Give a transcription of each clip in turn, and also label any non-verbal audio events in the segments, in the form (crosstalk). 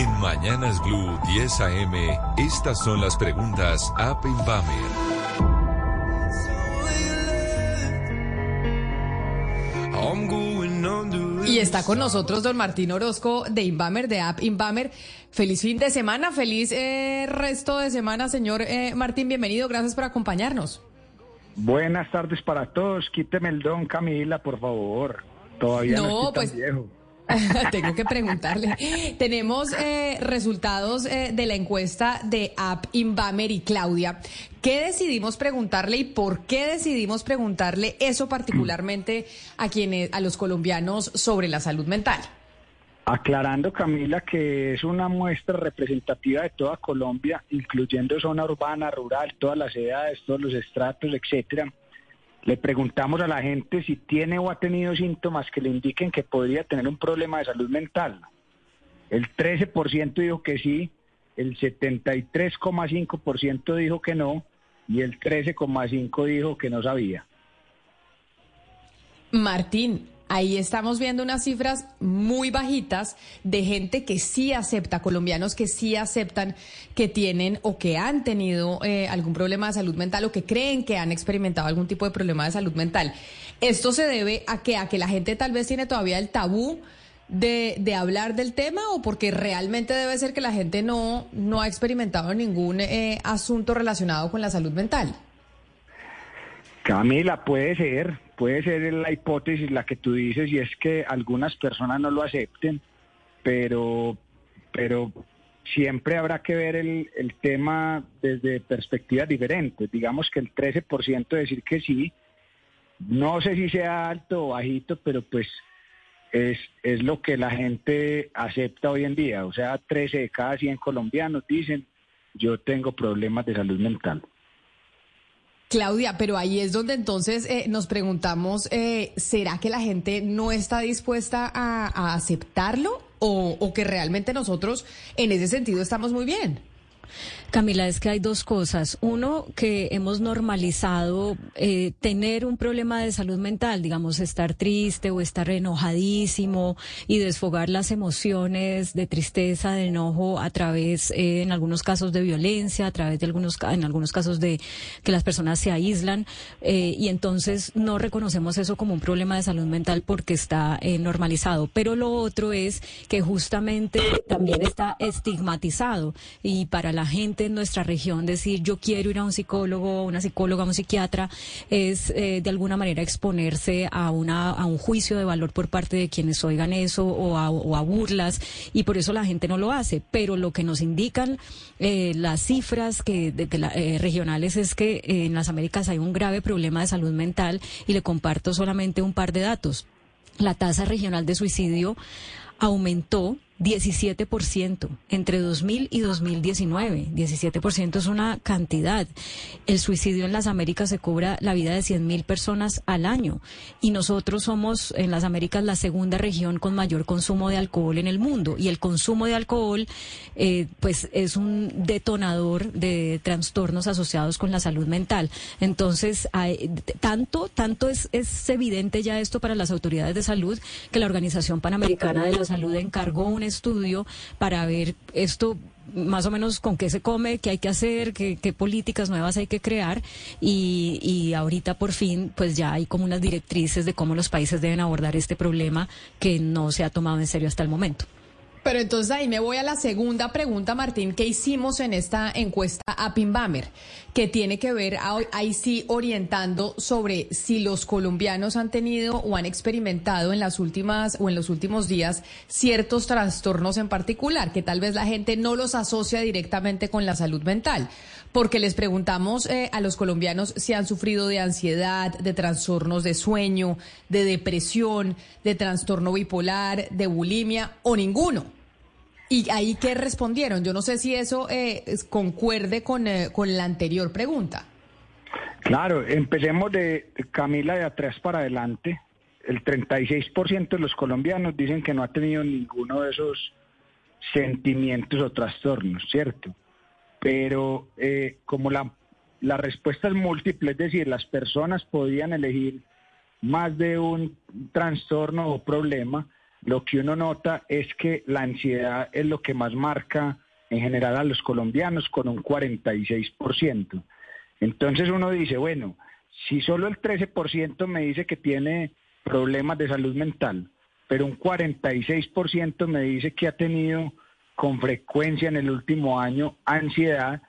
En Mañanas Blue 10 AM, estas son las preguntas App Invamer. Y está con nosotros don Martín Orozco de Inbamer, de App Inbamer. Feliz fin de semana, feliz eh, resto de semana, señor eh, Martín. Bienvenido, gracias por acompañarnos. Buenas tardes para todos. Quíteme el don, Camila, por favor. Todavía no, No, estoy tan pues- viejo. (laughs) Tengo que preguntarle. Tenemos eh, resultados eh, de la encuesta de App Inbamer y Claudia. ¿Qué decidimos preguntarle y por qué decidimos preguntarle eso particularmente a quienes, a los colombianos sobre la salud mental? Aclarando, Camila, que es una muestra representativa de toda Colombia, incluyendo zona urbana, rural, todas las edades, todos los estratos, etcétera. Le preguntamos a la gente si tiene o ha tenido síntomas que le indiquen que podría tener un problema de salud mental. El 13% dijo que sí, el 73,5% dijo que no y el 13,5% dijo que no sabía. Martín, ahí estamos viendo unas cifras muy bajitas de gente que sí acepta, colombianos que sí aceptan que tienen o que han tenido eh, algún problema de salud mental o que creen que han experimentado algún tipo de problema de salud mental. ¿Esto se debe a que, a que la gente tal vez tiene todavía el tabú de, hablar del tema o porque realmente debe ser que la gente no, no ha experimentado ningún eh, asunto relacionado con la salud mental? Camila, puede ser, puede ser la hipótesis la que tú dices y es que algunas personas no lo acepten, pero, pero siempre habrá que ver el, el tema desde perspectivas diferentes. Digamos que el 13% decir que sí, no sé si sea alto o bajito, pero pues es, es lo que la gente acepta hoy en día. O sea, 13 de cada 100 colombianos dicen, yo tengo problemas de salud mental. Claudia, pero ahí es donde entonces eh, nos preguntamos, eh, ¿será que la gente no está dispuesta a, aceptarlo o, o que realmente nosotros en ese sentido estamos muy bien? Camila, es que hay dos cosas. Uno, que hemos normalizado eh, tener un problema de salud mental, digamos, estar triste o estar enojadísimo y desfogar las emociones de tristeza, de enojo a través, eh, en algunos casos, de violencia, a través de algunos, en algunos casos de que las personas se aíslan eh, y entonces no reconocemos eso como un problema de salud mental porque está normalizado. Pero lo otro es que justamente también está estigmatizado y para la gente en nuestra región decir yo quiero ir a un psicólogo, una psicóloga, un psiquiatra es eh, de alguna manera exponerse a una a un juicio de valor por parte de quienes oigan eso o a, burlas y por eso la gente no lo hace. Pero lo que nos indican eh, las cifras que de la- eh, regionales es que eh, en las Américas hay un grave problema de salud mental y le comparto solamente un par de datos. La tasa regional de suicidio aumentó 17% entre 2000 y 2019. 17% es una cantidad. El suicidio en las Américas se cobra la vida de 100 mil personas al año y nosotros somos en las Américas la segunda región con mayor consumo de alcohol en el mundo y el consumo de alcohol eh, pues es un detonador de trastornos asociados con la salud mental. Entonces, hay- tanto, tanto es, es evidente ya esto para las autoridades de salud que la Organización Panamericana de la Salud encargó un estudio para ver esto más o menos con qué se come, qué hay que hacer, qué, qué políticas nuevas hay que crear y, y ahorita por fin pues ya hay como unas directrices de cómo los países deben abordar este problema que no se ha tomado en serio hasta el momento. Pero entonces ahí me voy a la segunda pregunta, Martín, que hicimos en esta encuesta a Pimbamer, que tiene que ver ahí sí orientando sobre si los colombianos han tenido o han experimentado en las últimas o en los últimos días ciertos trastornos en particular, que tal vez la gente no los asocia directamente con la salud mental. Porque les preguntamos eh, a los colombianos si han sufrido de ansiedad, de trastornos de sueño, de depresión, de trastorno bipolar, de bulimia o ninguno. ¿Y ahí qué respondieron? Yo no sé si eso eh, concuerde con, eh, con la anterior pregunta. Claro, empecemos de Camila de atrás para adelante. El 36% de los colombianos dicen que no ha tenido ninguno de esos sentimientos o trastornos, ¿cierto? Pero eh, como la, la respuesta es múltiple, es decir, las personas podían elegir más de un trastorno o problema, lo que uno nota es que la ansiedad es lo que más marca en general a los colombianos con un 46%. Entonces uno dice, bueno, si solo el 13% me dice que tiene problemas de salud mental, pero un 46% me dice que ha tenido con frecuencia en el último año ansiedad,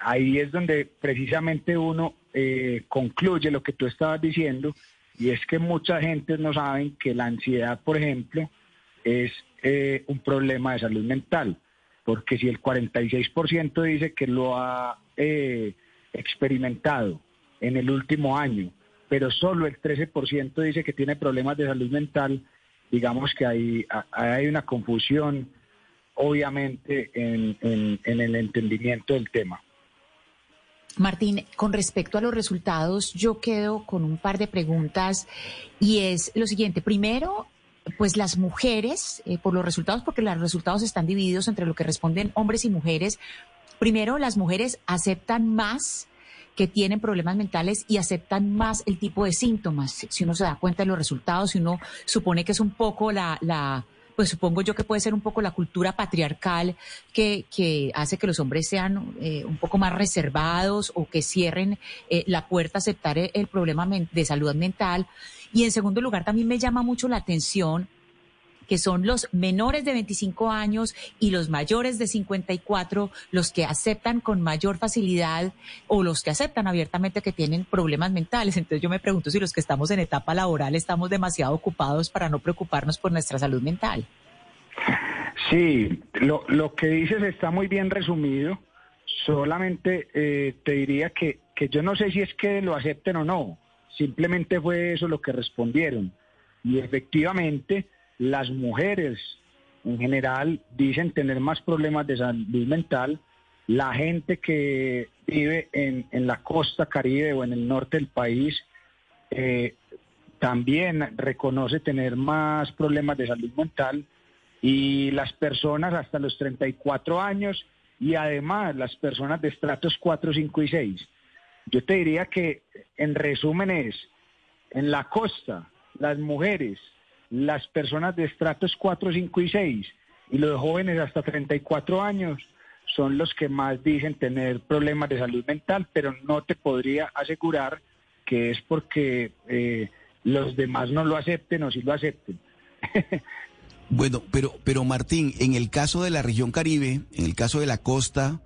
ahí es donde precisamente uno eh, concluye lo que tú estabas diciendo, y es que mucha gente no saben que la ansiedad, por ejemplo, es eh, un problema de salud mental, porque si el 46% dice que lo ha eh, experimentado en el último año, pero solo el 13% dice que tiene problemas de salud mental, digamos que hay, una confusión, obviamente, en, en el entendimiento del tema. Martín, con respecto a los resultados, yo quedo con un par de preguntas y es lo siguiente. Primero, pues las mujeres, eh, por los resultados, porque los resultados están divididos entre lo que responden hombres y mujeres. Primero, las mujeres aceptan más que tienen problemas mentales y aceptan más el tipo de síntomas. Si uno se da cuenta de los resultados, si uno supone que es un poco la, la pues supongo yo que puede ser un poco la cultura patriarcal que, que hace que los hombres sean eh, un poco más reservados o que cierren eh, la puerta a aceptar el, el problema de salud mental. Y en segundo lugar, también me llama mucho la atención que son los menores de 25 años y los mayores de 54 los que aceptan con mayor facilidad o los que aceptan abiertamente que tienen problemas mentales. Entonces yo me pregunto si los que estamos en etapa laboral estamos demasiado ocupados para no preocuparnos por nuestra salud mental. Sí, lo, lo que dices está muy bien resumido. Solamente eh, te diría que, que yo no sé si es que lo acepten o no. Simplemente fue eso lo que respondieron. Y efectivamente, las mujeres en general dicen tener más problemas de salud mental. La gente que vive en, la costa caribe o en el norte del país eh, también reconoce tener más problemas de salud mental y las personas hasta los 34 años y además las personas de estratos 4, 5 y 6. Yo te diría que en resumen es, en la costa, las mujeres las personas de estratos 4, 5 y 6 y los jóvenes hasta 34 años son los que más dicen tener problemas de salud mental, pero no te podría asegurar que es porque eh, los demás no lo acepten o sí lo acepten. (laughs) bueno, pero, pero Martín, en el caso de la región Caribe, en el caso de la costa,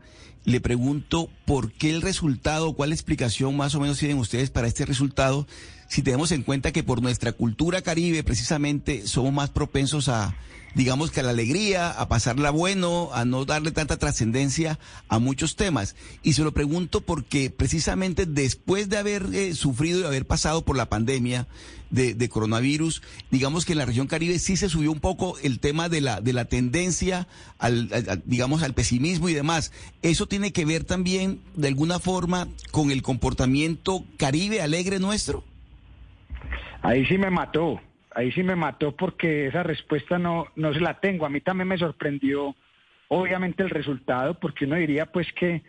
le pregunto por qué el resultado, cuál explicación más o menos tienen ustedes para este resultado, si tenemos en cuenta que por nuestra cultura caribe precisamente somos más propensos a, digamos que a la alegría, a pasarla bueno, a no darle tanta trascendencia a muchos temas. Y se lo pregunto porque precisamente después de haber eh, sufrido y haber pasado por la pandemia de, coronavirus, digamos que en la región Caribe sí se subió un poco el tema de la, de la tendencia al, digamos, al pesimismo y demás. ¿Eso tiene que ver también de alguna forma con el comportamiento caribe alegre nuestro? Ahí sí me mató ahí sí me mató porque esa respuesta no, no se la tengo. A mí también me sorprendió, obviamente, el resultado, porque uno diría pues que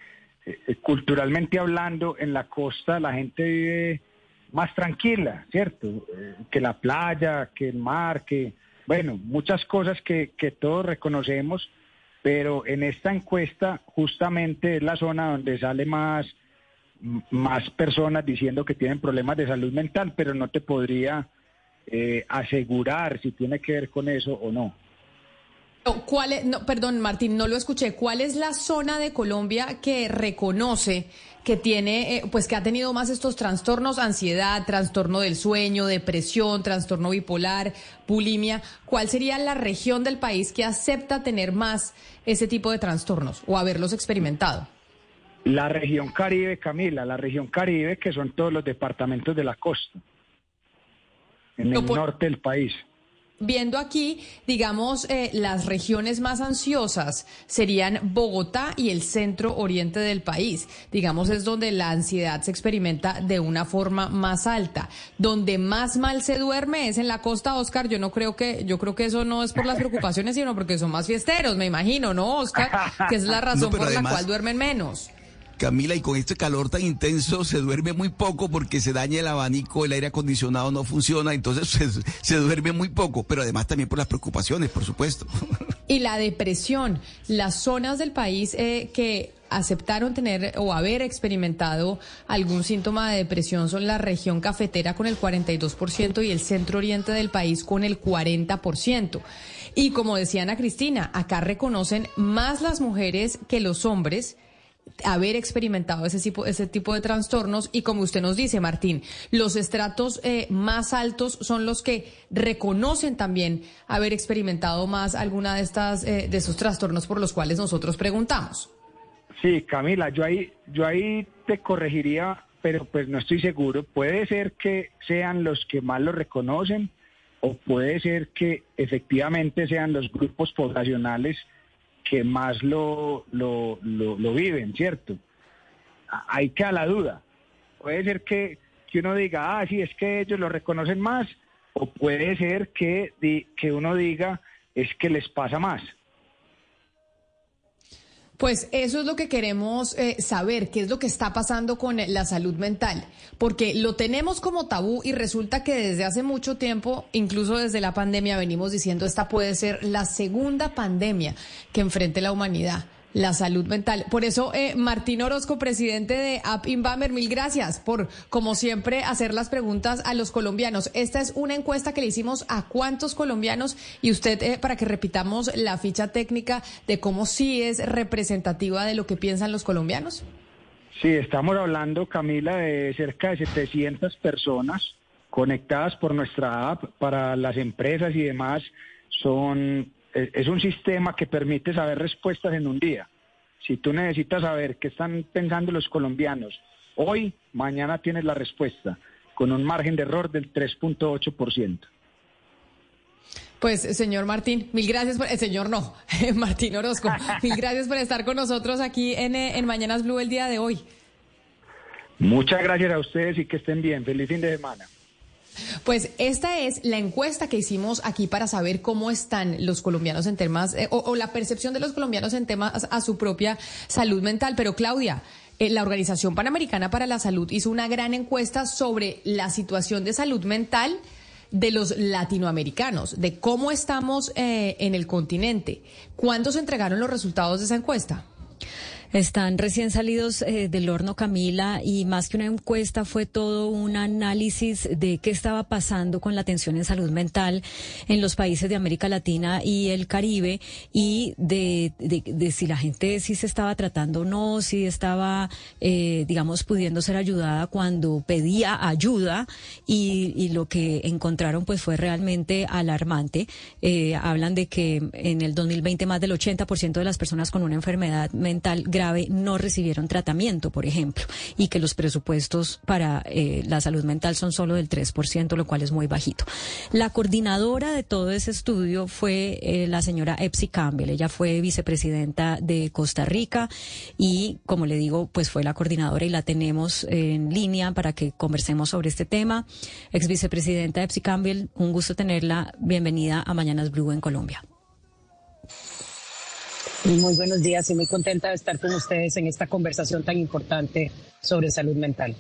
eh, culturalmente hablando, en la costa la gente vive más tranquila, ¿cierto? Eh, que la playa, que el mar, que, bueno, muchas cosas que, que todos reconocemos, pero en esta encuesta justamente es la zona donde sale más más personas diciendo que tienen problemas de salud mental, pero no te podría eh, asegurar si tiene que ver con eso o no. ¿Cuál es, no, perdón, Martín, no lo escuché. ¿Cuál es la zona de Colombia que reconoce que tiene, eh, pues que ha tenido más estos trastornos, ansiedad, trastorno del sueño, depresión, trastorno bipolar, bulimia? ¿Cuál sería la región del país que acepta tener más ese tipo de trastornos o haberlos experimentado? La región Caribe, Camila, la región Caribe, que son todos los departamentos de la costa en el norte del país. Viendo aquí, digamos, eh, las regiones más ansiosas serían Bogotá y el centro oriente del país. Digamos, es donde la ansiedad se experimenta de una forma más alta. Donde más mal se duerme es en la costa, Oscar. Yo no creo que, yo creo que eso no es por las preocupaciones, sino porque son más fiesteros, me imagino, ¿no, Oscar? Que es la (laughs) razón por la cual duermen menos. Camila, y con este calor tan intenso se duerme muy poco porque se daña el abanico, el aire acondicionado no funciona, entonces se, duerme muy poco, pero además también por las preocupaciones, por supuesto. (laughs) Y la depresión, las zonas del país eh, que aceptaron tener o haber experimentado algún síntoma de depresión son la región cafetera con el 42% y el centro oriente del país con el 40%. Y como decía Ana Cristina, acá reconocen más las mujeres que los hombres haber experimentado ese tipo, ese tipo de trastornos y como usted nos dice, Martín, los estratos eh, más altos son los que reconocen también haber experimentado más alguna de estas eh, de esos trastornos por los cuales nosotros preguntamos. Sí, Camila, yo ahí yo ahí te corregiría, pero pues no estoy seguro. Puede ser que sean los que más lo reconocen o puede ser que efectivamente sean los grupos poblacionales que más lo, lo, lo, viven, ¿cierto? Hay que a la duda. Puede ser que, que uno diga, ah, sí, es que ellos lo reconocen más, o puede ser que, que uno diga, es que les pasa más. Pues eso es lo que queremos eh, saber, qué es lo que está pasando con la salud mental, porque lo tenemos como tabú y resulta que desde hace mucho tiempo, incluso desde la pandemia, venimos diciendo esta puede ser la segunda pandemia que enfrente la humanidad la salud mental. Por eso, eh, Martín Orozco, presidente de App Inbamer, mil gracias por, como siempre, hacer las preguntas a los colombianos. Esta es una encuesta que le hicimos a cuántos colombianos y usted, eh, para que repitamos la ficha técnica de cómo sí es representativa de lo que piensan los colombianos. Sí, estamos hablando, Camila, de cerca de 700 personas conectadas por nuestra app para las empresas y demás. Son es un sistema que permite saber respuestas en un día. Si tú necesitas saber qué están pensando los colombianos, hoy, mañana tienes la respuesta, con un margen de error del 3.8%. Pues, señor Martín, mil gracias por, el señor no, (laughs) Martín Orozco, mil gracias por estar con nosotros aquí en, en Mañanas Blue el día de hoy. Muchas gracias a ustedes y que estén bien. Feliz fin de semana. Pues esta es la encuesta que hicimos aquí para saber cómo están los colombianos en temas, eh, o, la percepción de los colombianos en temas a, su propia salud mental. Pero Claudia, eh, la Organización Panamericana para la Salud hizo una gran encuesta sobre la situación de salud mental de los latinoamericanos, de cómo estamos eh, en el continente. ¿Cuándo se entregaron los resultados de esa encuesta? Están recién salidos eh, del horno Camila y más que una encuesta fue todo un análisis de qué estaba pasando con la atención en salud mental en los países de América Latina y el Caribe y de, si la gente sí se estaba tratando o no, si estaba, eh, digamos, pudiendo ser ayudada cuando pedía ayuda y, y, lo que encontraron pues fue realmente alarmante. Eh, hablan de que en el 2020 más del 80% de las personas con una enfermedad mental grave no recibieron tratamiento, por ejemplo, y que los presupuestos para eh, la salud mental son solo del 3%, lo cual es muy bajito. La coordinadora de todo ese estudio fue eh, la señora Epsi Campbell. Ella fue vicepresidenta de Costa Rica y, como le digo, pues fue la coordinadora y la tenemos en línea para que conversemos sobre este tema. Ex vicepresidenta Epsi Campbell, un gusto tenerla. Bienvenida a Mañanas Blue en Colombia. Muy buenos días y muy contenta de estar con ustedes en esta conversación tan importante sobre salud mental.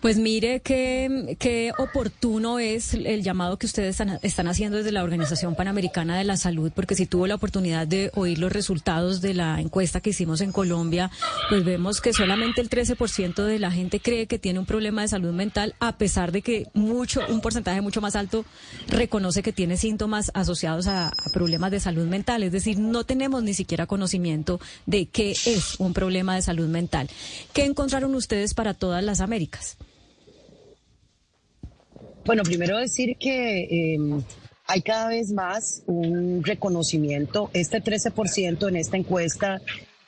Pues mire qué, qué oportuno es el llamado que ustedes están, haciendo desde la Organización Panamericana de la Salud, porque si tuvo la oportunidad de oír los resultados de la encuesta que hicimos en Colombia, pues vemos que solamente el 13% de la gente cree que tiene un problema de salud mental, a pesar de que mucho, un porcentaje mucho más alto reconoce que tiene síntomas asociados a, a problemas de salud mental. Es decir, no tenemos ni siquiera conocimiento de qué es un problema de salud mental. ¿Qué encontraron ustedes para todas las Américas? Bueno, primero decir que em, hay cada vez más un reconocimiento. Este 13% en esta encuesta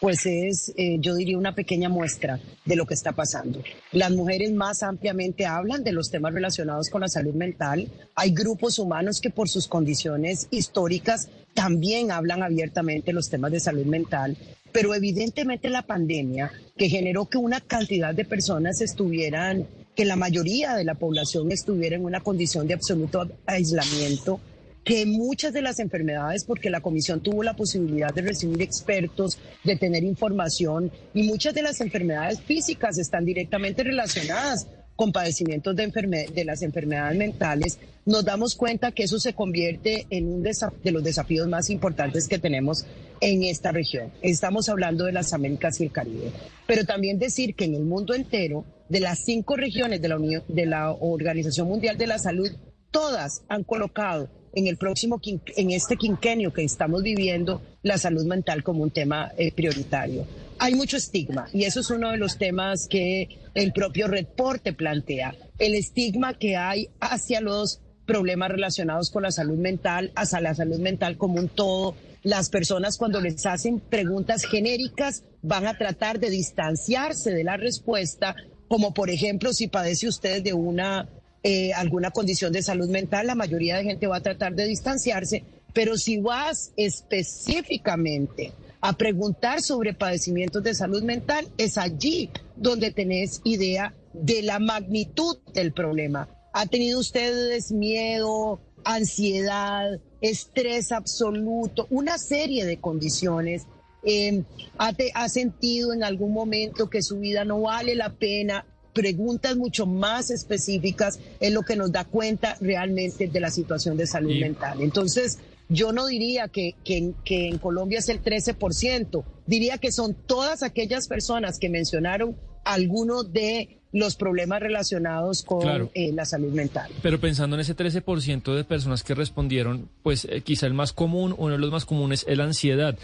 pues es, eh, yo diría, una pequeña muestra de lo que está pasando. Las mujeres más ampliamente hablan de los temas relacionados con la salud mental. Hay grupos humanos que por sus condiciones históricas también hablan abiertamente los temas de salud mental. Pero evidentemente la pandemia, que generó que una cantidad de personas estuvieran, que la mayoría de la población estuviera en una condición de absoluto aislamiento, que muchas de las enfermedades, porque la comisión tuvo la posibilidad de recibir expertos, de tener información, y muchas de las enfermedades físicas están directamente relacionadas con padecimientos de, las enfermedades mentales, nos damos cuenta que eso se convierte en uno de los desafíos más importantes que tenemos en esta región. Estamos hablando de las Américas y el Caribe. Pero también decir que en el mundo entero, de las cinco regiones de la, Organización Mundial de la Salud, todas han colocado en el próximo en este quinquenio que estamos viviendo la salud mental como un tema eh, prioritario. Hay mucho estigma y eso es uno de los temas que el propio reporte plantea, el estigma que hay hacia los problemas relacionados con la salud mental, hacia la salud mental como un todo. Las personas cuando les hacen preguntas genéricas van a tratar de distanciarse de la respuesta, como por ejemplo si padece usted de una eh, alguna condición de salud mental, la mayoría de gente va a tratar de distanciarse, pero si vas específicamente a preguntar sobre padecimientos de salud mental, es allí donde tenés idea de la magnitud del problema. ¿Ha tenido ustedes miedo, ansiedad, estrés absoluto, una serie de condiciones? Eh, ¿ha, ¿Ha sentido en algún momento que su vida no vale la pena? preguntas mucho más específicas es lo que nos da cuenta realmente de la situación de salud mental. Entonces, yo no diría que, que, en Colombia es el 13%, diría que son todas aquellas personas que mencionaron algunos de los problemas relacionados con eh, la salud mental. Pero pensando en ese 13% de personas que respondieron, pues eh, quizá el más común, uno de los más comunes es la ansiedad.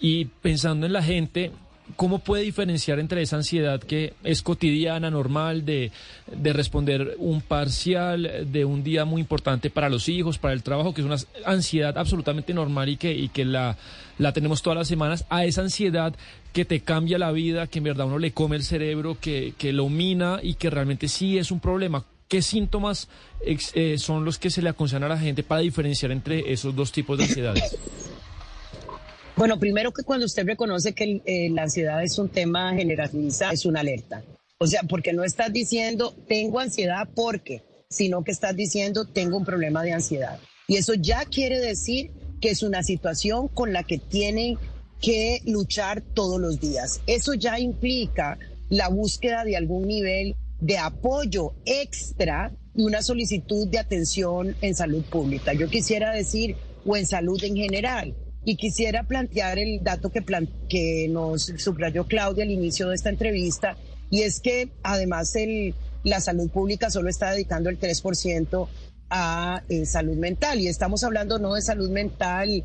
Y pensando en la gente, ¿Cómo puede diferenciar entre esa ansiedad que es cotidiana, normal, de, responder un parcial, de un día muy importante para los hijos, para el trabajo, que es una ansiedad absolutamente normal y que, y que la, la tenemos todas las semanas, a esa ansiedad que te cambia la vida, que en verdad uno le come el cerebro, que, que lo mina y que realmente sí es un problema? ¿Qué síntomas eh, son los que se le aconsejan a la gente para diferenciar entre esos dos tipos de ansiedades? Bueno, primero que cuando usted reconoce que eh, la ansiedad es un tema generalizado, es una alerta. O sea, porque no estás diciendo tengo ansiedad porque, sino que estás diciendo tengo un problema de ansiedad. Y eso ya quiere decir que es una situación con la que tienen que luchar todos los días. Eso ya implica la búsqueda de algún nivel de apoyo extra y una solicitud de atención en salud pública. Yo quisiera decir, o en salud en general. Y quisiera plantear el dato que, que nos subrayó Claudia al inicio de esta entrevista, y es que además el, la salud pública solo está dedicando el 3% a eh, salud mental, y estamos hablando no de salud mental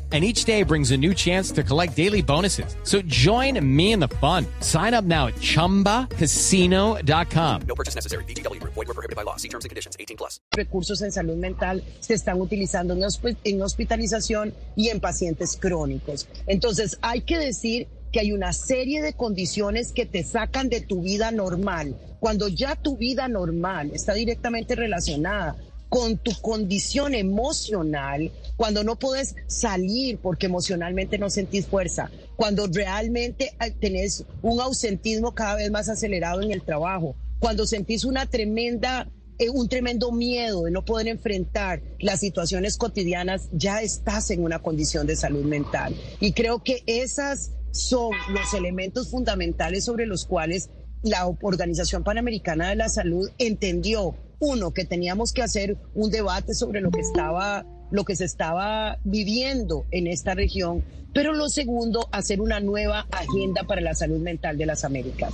and each day brings a new chance to collect daily bonuses. So join me in the fun. Sign up now at ChumbaCasino.com. No purchase necessary. BGW. Void were prohibited by law. See terms and conditions. 18 plus. Recursos en salud mental se están utilizando en, en hospitalización y en pacientes crónicos. Entonces, hay que decir que hay una serie de condiciones que te sacan de tu vida normal. Cuando ya tu vida normal está directamente relacionada con tu condición emocional, cuando no puedes salir porque emocionalmente no sentís fuerza, cuando realmente eh, tenés un ausentismo cada vez más acelerado en el trabajo, cuando sentís una tremenda eh, un tremendo miedo de no poder enfrentar las situaciones cotidianas, ya estás en una condición de salud mental. Y creo que esas son los elementos fundamentales sobre los cuales la Organización Panamericana de la Salud entendió uno, que teníamos que hacer un debate sobre lo que estaba lo que se estaba viviendo en esta región, pero lo segundo, hacer una nueva agenda para la salud mental de las Américas.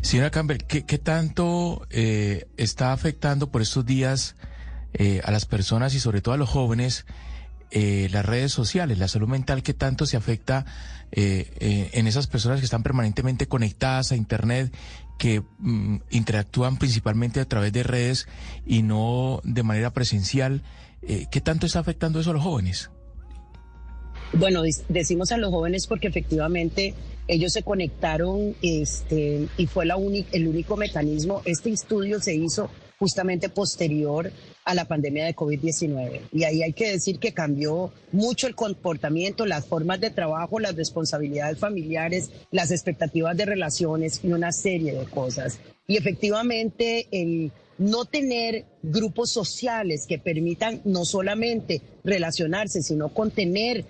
Señora Campbell, ¿qué, tanto eh, está afectando por estos días eh, a las personas y sobre todo a los jóvenes eh, las redes sociales, la salud mental, qué tanto se afecta en esas personas que están permanentemente conectadas a Internet, que mm, interactúan principalmente a través de redes y no de manera presencial? ¿Qué tanto está afectando eso a los jóvenes? Bueno, decimos a los jóvenes porque efectivamente ellos se conectaron este, y fue la el único mecanismo. Este estudio se hizo justamente posterior a la pandemia de COVID-19. Y ahí hay que decir que cambió mucho el comportamiento, las formas de trabajo, las responsabilidades familiares, las expectativas de relaciones y una serie de cosas. Y efectivamente el no tener grupos sociales que permitan no solamente relacionarse, sino contener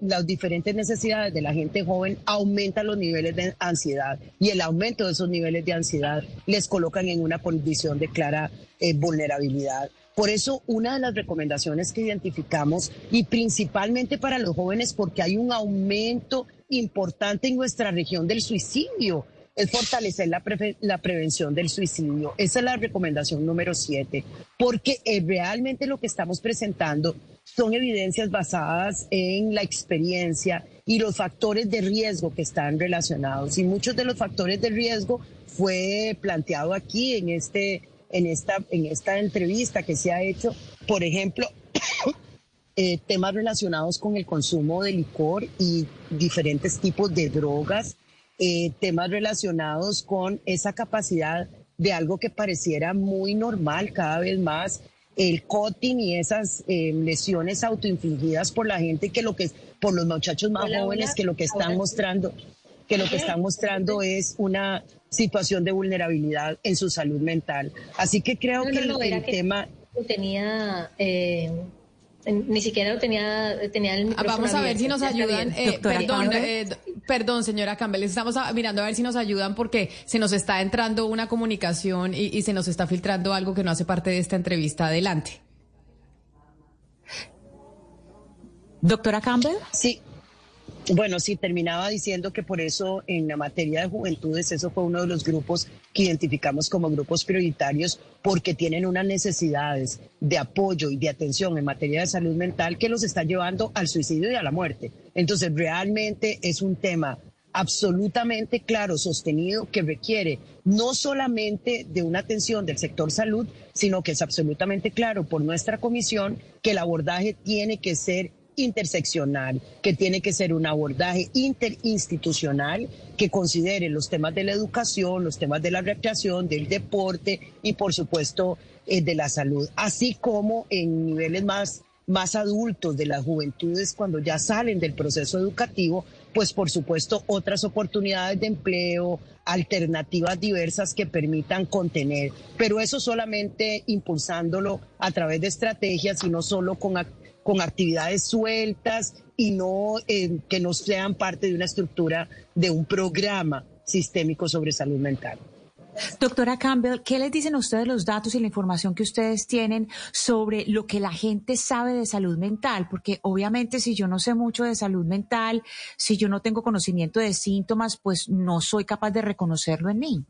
las diferentes necesidades de la gente joven aumenta los niveles de ansiedad y el aumento de esos niveles de ansiedad les colocan en una condición de clara eh, vulnerabilidad. Por eso, una de las recomendaciones que identificamos, y principalmente para los jóvenes, porque hay un aumento importante en nuestra región del suicidio, es fortalecer la, la, prevención del suicidio. Esa es la recomendación número siete, porque eh, realmente lo que estamos presentando son evidencias basadas en la experiencia y los factores de riesgo que están relacionados. Y muchos de los factores de riesgo fue planteado aquí en, este, en, esta, en esta entrevista que se ha hecho. Por ejemplo, (coughs) eh, temas relacionados con el consumo de licor y diferentes tipos de drogas, eh, temas relacionados con esa capacidad de algo que pareciera muy normal cada vez más el cutting y esas eh, lesiones autoinfligidas por la gente que lo que por los muchachos más jóvenes que lo que están mostrando que lo que están mostrando es una situación de vulnerabilidad en su salud mental. Así que creo que el, tema tenía eh, ni siquiera lo tenía, tenía el ah, Vamos a ver si nos ayudan. Eh, perdón, eh, perdón, señora Campbell, estamos mirando a ver si nos ayudan porque se nos está entrando una comunicación y, y se nos está filtrando algo que no hace parte de esta entrevista. Adelante. Doctora Campbell. Sí, bueno, sí, terminaba diciendo que por eso en la materia de juventudes, eso fue uno de los grupos que identificamos como grupos prioritarios porque tienen unas necesidades de apoyo y de atención en materia de salud mental que los está llevando al suicidio y a la muerte. Entonces, realmente es un tema absolutamente claro, sostenido, que requiere no solamente de una atención del sector salud, sino que es absolutamente claro por nuestra comisión que el abordaje tiene que ser interseccional, que tiene que ser un abordaje interinstitucional que considere los temas de la educación, los temas de la recreación, del deporte y por supuesto eh, de la salud, así como en niveles más, más adultos de las juventudes cuando ya salen del proceso educativo, pues por supuesto otras oportunidades de empleo, alternativas diversas que permitan contener, pero eso solamente impulsándolo a través de estrategias y no solo con con actividades sueltas y no eh, que no sean parte de una estructura de un programa sistémico sobre salud mental. Doctora Campbell, ¿qué les dicen ustedes los datos y la información que ustedes tienen sobre lo que la gente sabe de salud mental? Porque obviamente si yo no sé mucho de salud mental, si yo no tengo conocimiento de síntomas, pues no soy capaz de reconocerlo en mí.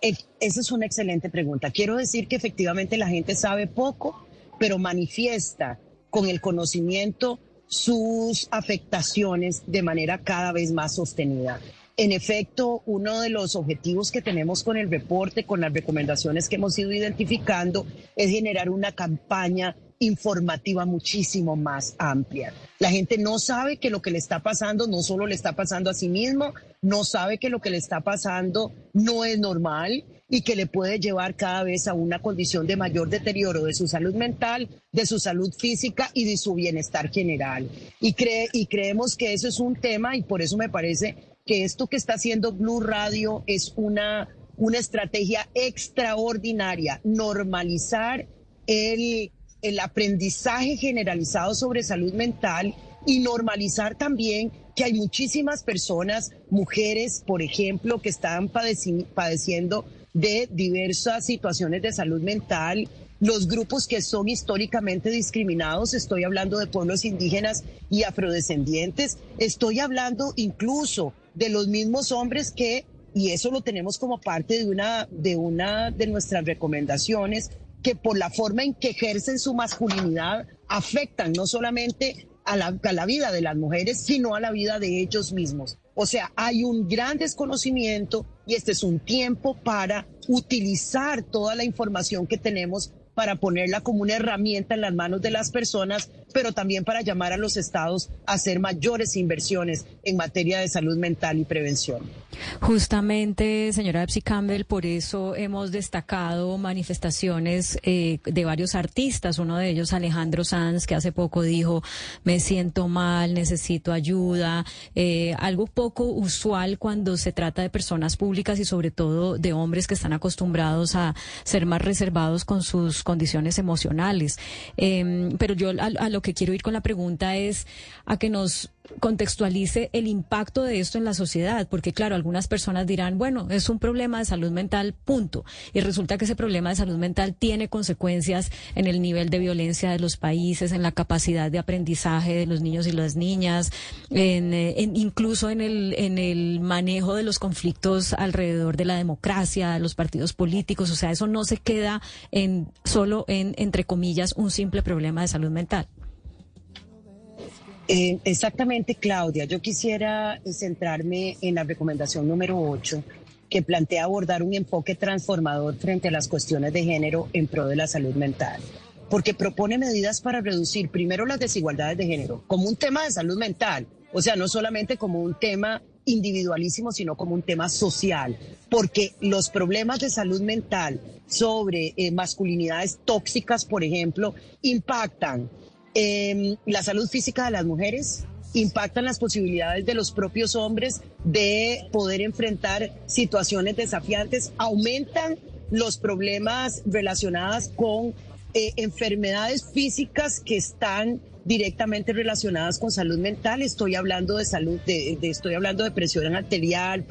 Eh, esa es una excelente pregunta. Quiero decir que efectivamente la gente sabe poco pero manifiesta con el conocimiento sus afectaciones de manera cada vez más sostenida. En efecto, uno de los objetivos que tenemos con el reporte, con las recomendaciones que hemos ido identificando, es generar una campaña informativa muchísimo más amplia. La gente no sabe que lo que le está pasando no solo le está pasando a sí mismo, no sabe que lo que le está pasando no es normal y que le puede llevar cada vez a una condición de mayor deterioro de su salud mental, de su salud física y de su bienestar general. Y, cree, y creemos que eso es un tema y por eso me parece que esto que está haciendo Blue Radio es una, una estrategia extraordinaria, normalizar el, el aprendizaje generalizado sobre salud mental y normalizar también que hay muchísimas personas, mujeres, por ejemplo, que están padeciendo de diversas situaciones de salud mental, los grupos que son históricamente discriminados, estoy hablando de pueblos indígenas y afrodescendientes, estoy hablando incluso de los mismos hombres que y eso lo tenemos como parte de una de, una de nuestras recomendaciones, que por la forma en que ejercen su masculinidad afectan no solamente a la, a la vida de las mujeres, sino a la vida de ellos mismos. O sea, hay un gran desconocimiento y este es un tiempo para utilizar toda la información que tenemos para ponerla como una herramienta en las manos de las personas, pero también para llamar a los estados a hacer mayores inversiones en materia de salud mental y prevención. Justamente, señora Epsi Campbell, por eso hemos destacado manifestaciones eh, de varios artistas. Uno de ellos, Alejandro Sanz, que hace poco dijo, me siento mal, necesito ayuda. Eh, algo poco usual cuando se trata de personas públicas y sobre todo de hombres que están acostumbrados a ser más reservados con sus condiciones emocionales. Em, pero yo a lo que quiero ir con la pregunta es a que nos contextualice el impacto de esto en la sociedad, porque claro, algunas personas dirán, bueno, es un problema de salud mental, punto. Y resulta que ese problema de salud mental tiene consecuencias en el nivel de violencia de los países, en la capacidad de aprendizaje de los niños y las niñas, en, eh, incluso en el, en el manejo de los conflictos alrededor de la democracia, de los partidos políticos. O sea, eso no se queda en solo en, entre comillas, un simple problema de salud mental. Eh, exactamente, Claudia. Yo quisiera centrarme en la recomendación número 8, que plantea abordar un enfoque transformador frente a las cuestiones de género en pro de la salud mental, porque propone medidas para reducir primero las desigualdades de género, como un tema de salud mental, o sea, no solamente como un tema individualísimo, sino como un tema social, porque los problemas de salud mental sobre eh, masculinidades tóxicas, por ejemplo, impactan eh, la salud física de las mujeres, impactan las posibilidades de los propios hombres de poder enfrentar situaciones desafiantes, aumentan los problemas relacionados con eh, enfermedades físicas que están directamente relacionadas con salud mental. Estoy hablando de salud, de, estoy hablando de presión arterial,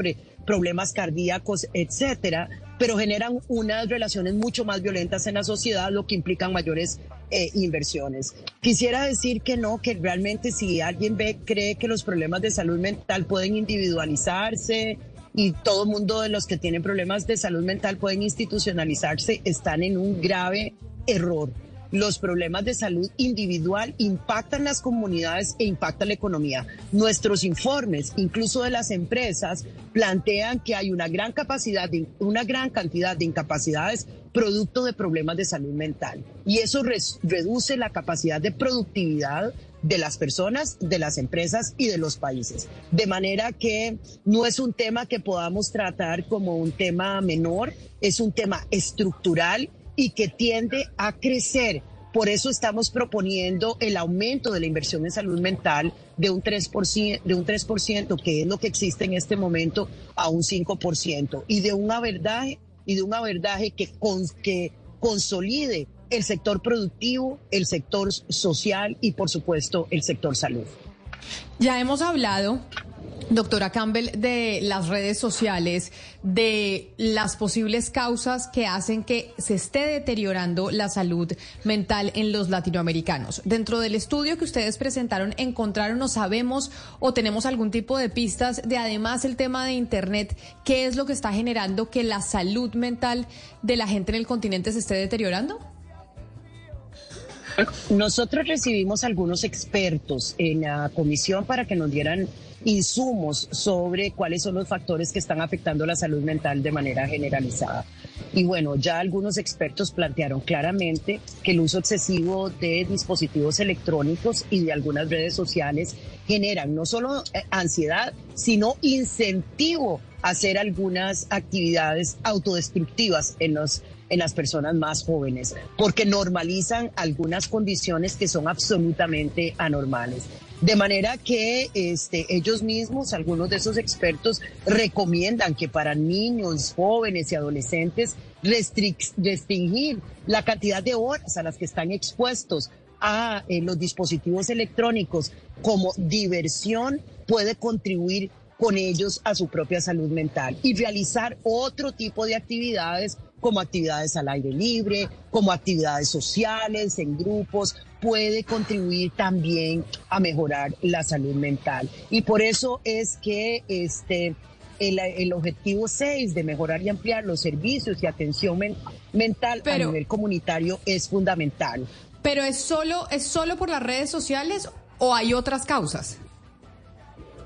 problemas cardíacos, etcétera, pero generan unas relaciones mucho más violentas en la sociedad, lo que implica mayores eh, inversiones. Quisiera decir que no, que realmente si alguien ve, cree que los problemas de salud mental pueden individualizarse y todo el mundo de los que tienen problemas de salud mental pueden institucionalizarse, están en un grave error los problemas de salud individual impactan las comunidades e impactan la economía. Nuestros informes, incluso de las empresas, plantean que hay una gran capacidad, una gran cantidad de incapacidades producto de problemas de salud mental. Y eso reduce la capacidad de productividad de las personas, de las empresas y de los países. De manera que no es un tema que podamos tratar como un tema menor, es un tema estructural y que tiende a crecer. Por eso estamos proponiendo el aumento de la inversión en salud mental de un 3%, de un 3% que es lo que existe en este momento, a un 5%, y de un abordaje, y de un abordaje que, que consolide el sector productivo, el sector social y, por supuesto, el sector salud. Ya hemos hablado Doctora Campbell, de las redes sociales, de las posibles causas que hacen que se esté deteriorando la salud mental en los latinoamericanos. Dentro del estudio que ustedes presentaron, ¿encontraron o sabemos o tenemos algún tipo de pistas de además el tema de Internet? ¿Qué es lo que está generando que la salud mental de la gente en el continente se esté deteriorando? Nosotros recibimos algunos expertos en la comisión para que nos dieran insumos sobre cuáles son los factores que están afectando la salud mental de manera generalizada. Y bueno, ya algunos expertos plantearon claramente que el uso excesivo de dispositivos electrónicos y de algunas redes sociales generan no solo eh, ansiedad, sino incentivo a hacer algunas actividades autodestructivas en los en las personas más jóvenes, porque normalizan algunas condiciones que son absolutamente anormales. De manera que este, ellos mismos, algunos de esos expertos, recomiendan que para niños, jóvenes y adolescentes restringir la cantidad de horas a las que están expuestos a eh, los dispositivos electrónicos como diversión puede contribuir con ellos a su propia salud mental y realizar otro tipo de actividades como actividades al aire libre, como actividades sociales, en grupos, puede contribuir también a mejorar la salud mental. Y por eso es que este, el, el objetivo 6 de mejorar y ampliar los servicios y atención men- mental a nivel comunitario es fundamental. Pero es solo, es solo por las redes sociales o hay otras causas?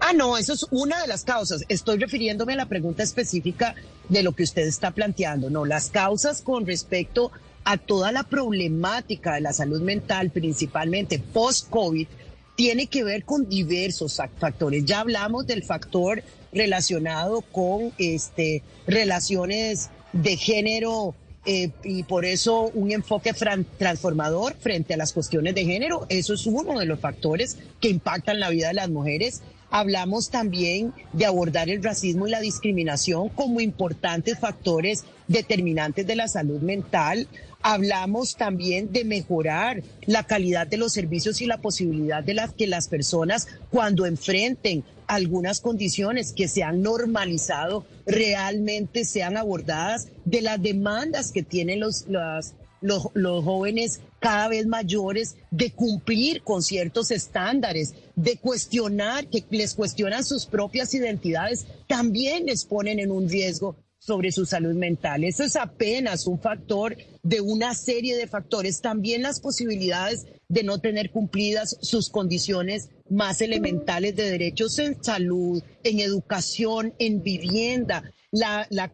Ah, no, eso es una de las causas. Estoy refiriéndome a la pregunta específica de lo que usted está planteando. No, las causas con respecto a toda la problemática de la salud mental, principalmente post-COVID, tiene que ver con diversos fac- factores. Ya hablamos del factor relacionado con este, relaciones de género eh, y por eso un enfoque transformador frente a las cuestiones de género. Eso es uno de los factores que impactan la vida de las mujeres. Hablamos también de abordar el racismo y la discriminación como importantes factores determinantes de la salud mental. Hablamos también de mejorar la calidad de los servicios y la posibilidad de las que las personas cuando enfrenten algunas condiciones que se han normalizado realmente sean abordadas de las demandas que tienen los, las- los, los jóvenes cada vez mayores de cumplir con ciertos estándares, de cuestionar, que les cuestionan sus propias identidades, también les ponen en un riesgo sobre su salud mental. Eso es apenas un factor de una serie de factores. También las posibilidades de no tener cumplidas sus condiciones más elementales de derechos en salud, en educación, en vivienda. La, la,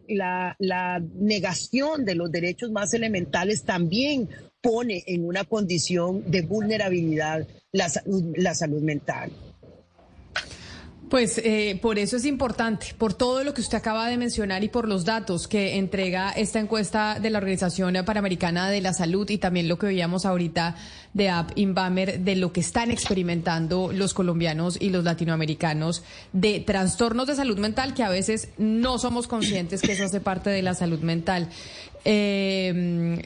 la, negación de los derechos más elementales también pone en una condición de vulnerabilidad la la salud mental. Pues eh, por eso es importante, por todo lo que usted acaba de mencionar y por los datos que entrega esta encuesta de la Organización Panamericana de la Salud y también lo que veíamos ahorita de App Inbamer, de lo que están experimentando los colombianos y los latinoamericanos de trastornos de salud mental que a veces no somos conscientes que eso hace parte de la salud mental. Eh,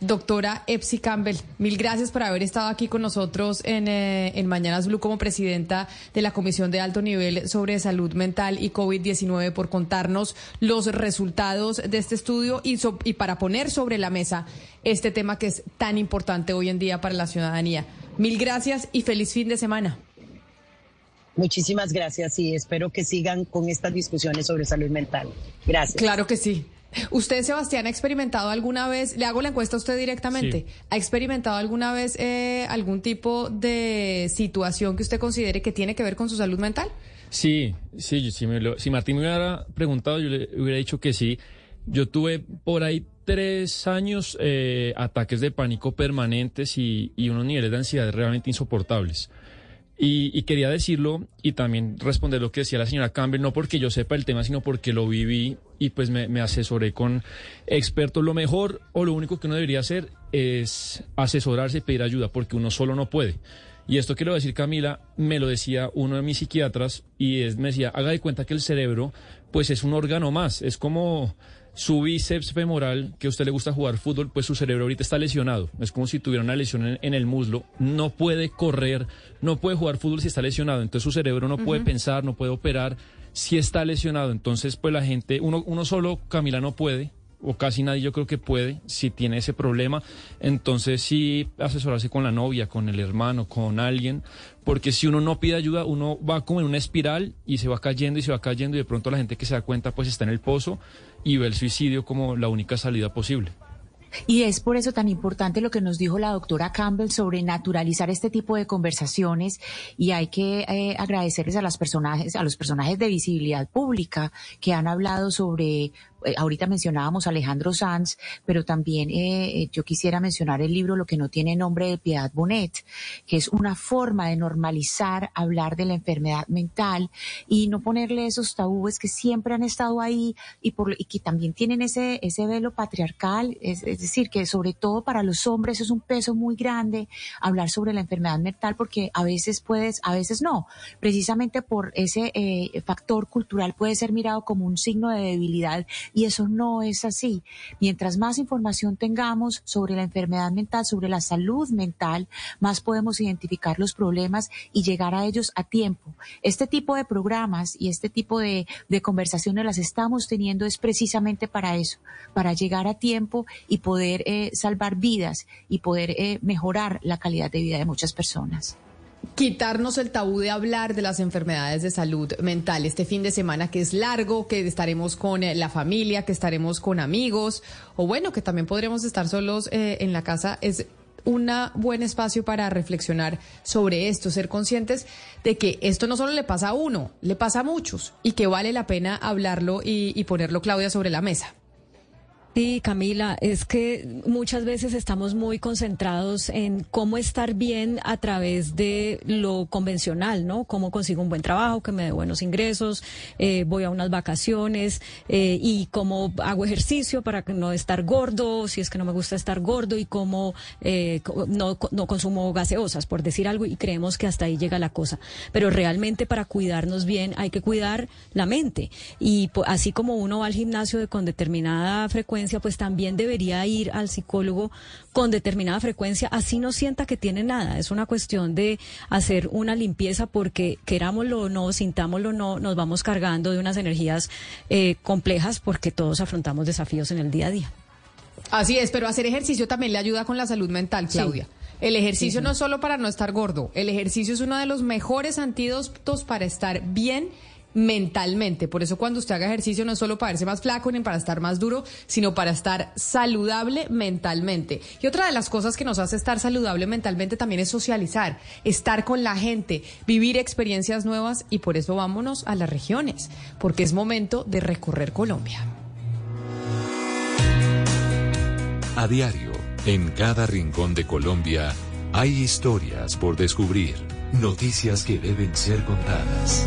Doctora Epsi Campbell, mil gracias por haber estado aquí con nosotros en, eh, en Mañanas Blue como presidenta de la Comisión de Alto Nivel sobre Salud Mental y COVID-19 por contarnos los resultados de este estudio y, so- y para poner sobre la mesa este tema que es tan importante hoy en día para la ciudadanía. Mil gracias y feliz fin de semana. Muchísimas gracias y espero que sigan con estas discusiones sobre salud mental. Gracias. Claro que sí. ¿Usted, Sebastián, ha experimentado alguna vez, le hago la encuesta a usted directamente, Sí. ¿ha experimentado alguna vez eh, algún tipo de situación que usted considere que tiene que ver con su salud mental? Sí, sí, si, me lo- si Martín me hubiera preguntado, yo le hubiera dicho que sí. Yo tuve por ahí tres años eh, ataques de pánico permanentes y, y unos niveles de ansiedad realmente insoportables. Y, quería decirlo y también responder lo que decía la señora Campbell, no porque yo sepa el tema, sino porque lo viví y pues me, asesoré con expertos. Lo mejor o lo único que uno debería hacer es asesorarse y pedir ayuda, porque uno solo no puede. Y esto a decir Camila, me lo decía uno de mis psiquiatras y es, me decía, haga de cuenta que el cerebro pues es un órgano más, es como su bíceps femoral, que a usted le gusta jugar fútbol, pues su cerebro ahorita está lesionado. Es como si tuviera una lesión en, en el muslo. No puede correr, no puede jugar fútbol si está lesionado. Entonces su cerebro no puede pensar, no puede operar si está lesionado. Entonces, pues la gente, uno, uno solo, Camila, no puede. O casi nadie yo creo que puede si tiene ese problema. Entonces sí asesorarse con la novia, con el hermano, con alguien. Porque si uno no pide ayuda, uno va como en una espiral y se va cayendo y se va cayendo y de pronto la gente que se da cuenta pues está en el pozo y ve el suicidio como la única salida posible. Y es por eso tan importante lo que nos dijo la doctora Campbell sobre naturalizar este tipo de conversaciones y hay que eh, agradecerles a las personajes, a los personajes de visibilidad pública que han hablado sobre eh, ahorita mencionábamos a Alejandro Sanz, pero también eh, eh, yo quisiera mencionar el libro Lo que no tiene nombre de Piedad Bonet, que es una forma de normalizar hablar de la enfermedad mental y no ponerle esos tabúes que siempre han estado ahí y, por, y que también tienen ese, ese velo patriarcal, es, decir, que sobre todo para los hombres es un peso muy grande hablar sobre la enfermedad mental porque a veces puedes, a veces no, precisamente por ese eh, factor cultural puede ser mirado como un signo de debilidad y eso no es así. Mientras más información tengamos sobre la enfermedad mental, sobre la salud mental, más podemos identificar los problemas y llegar a ellos a tiempo. Este tipo de programas y este tipo de, conversaciones las estamos teniendo es precisamente para eso, para llegar a tiempo y poder eh, salvar vidas y poder eh, mejorar la calidad de vida de muchas personas. Quitarnos el tabú de hablar de las enfermedades de salud mental este fin de semana que es largo, que estaremos con eh, la familia, que estaremos con amigos o bueno, que también podremos estar solos eh, en la casa. Es un buen espacio para reflexionar sobre esto, ser conscientes de que esto no solo le pasa a uno, le pasa a muchos y que vale la pena hablarlo y, y ponerlo, Claudia, sobre la mesa. Sí, Camila, es que muchas veces estamos muy concentrados en cómo estar bien a través de lo convencional, ¿no? Cómo consigo un buen trabajo, que me dé buenos ingresos, eh, voy a unas vacaciones eh, y cómo hago ejercicio para no estar gordo, si es que no me gusta estar gordo y cómo eh, no, no consumo gaseosas, por decir algo, y creemos que hasta ahí llega la cosa. Pero realmente para cuidarnos bien hay que cuidar la mente y así como uno va al gimnasio de, con determinada frecuencia, pues también debería ir al psicólogo con determinada frecuencia, así no sienta que tiene nada. Es una cuestión de hacer una limpieza porque querámoslo o no, sintámoslo o no, nos vamos cargando de unas energías eh, complejas porque todos afrontamos desafíos en el día a día. Así es, pero hacer ejercicio también le ayuda con la salud mental, Claudia. El ejercicio no es solo para no estar gordo, el ejercicio es uno de los mejores antídotos para estar bien mentalmente. Por eso cuando usted haga ejercicio no es solo para verse más flaco ni para estar más duro, sino para estar saludable mentalmente. Y otra de las cosas que nos hace estar saludable mentalmente también es socializar, estar con la gente, vivir experiencias nuevas y por eso vámonos a las regiones, porque es momento de recorrer Colombia. A diario, en cada rincón de Colombia, hay historias por descubrir, noticias que deben ser contadas.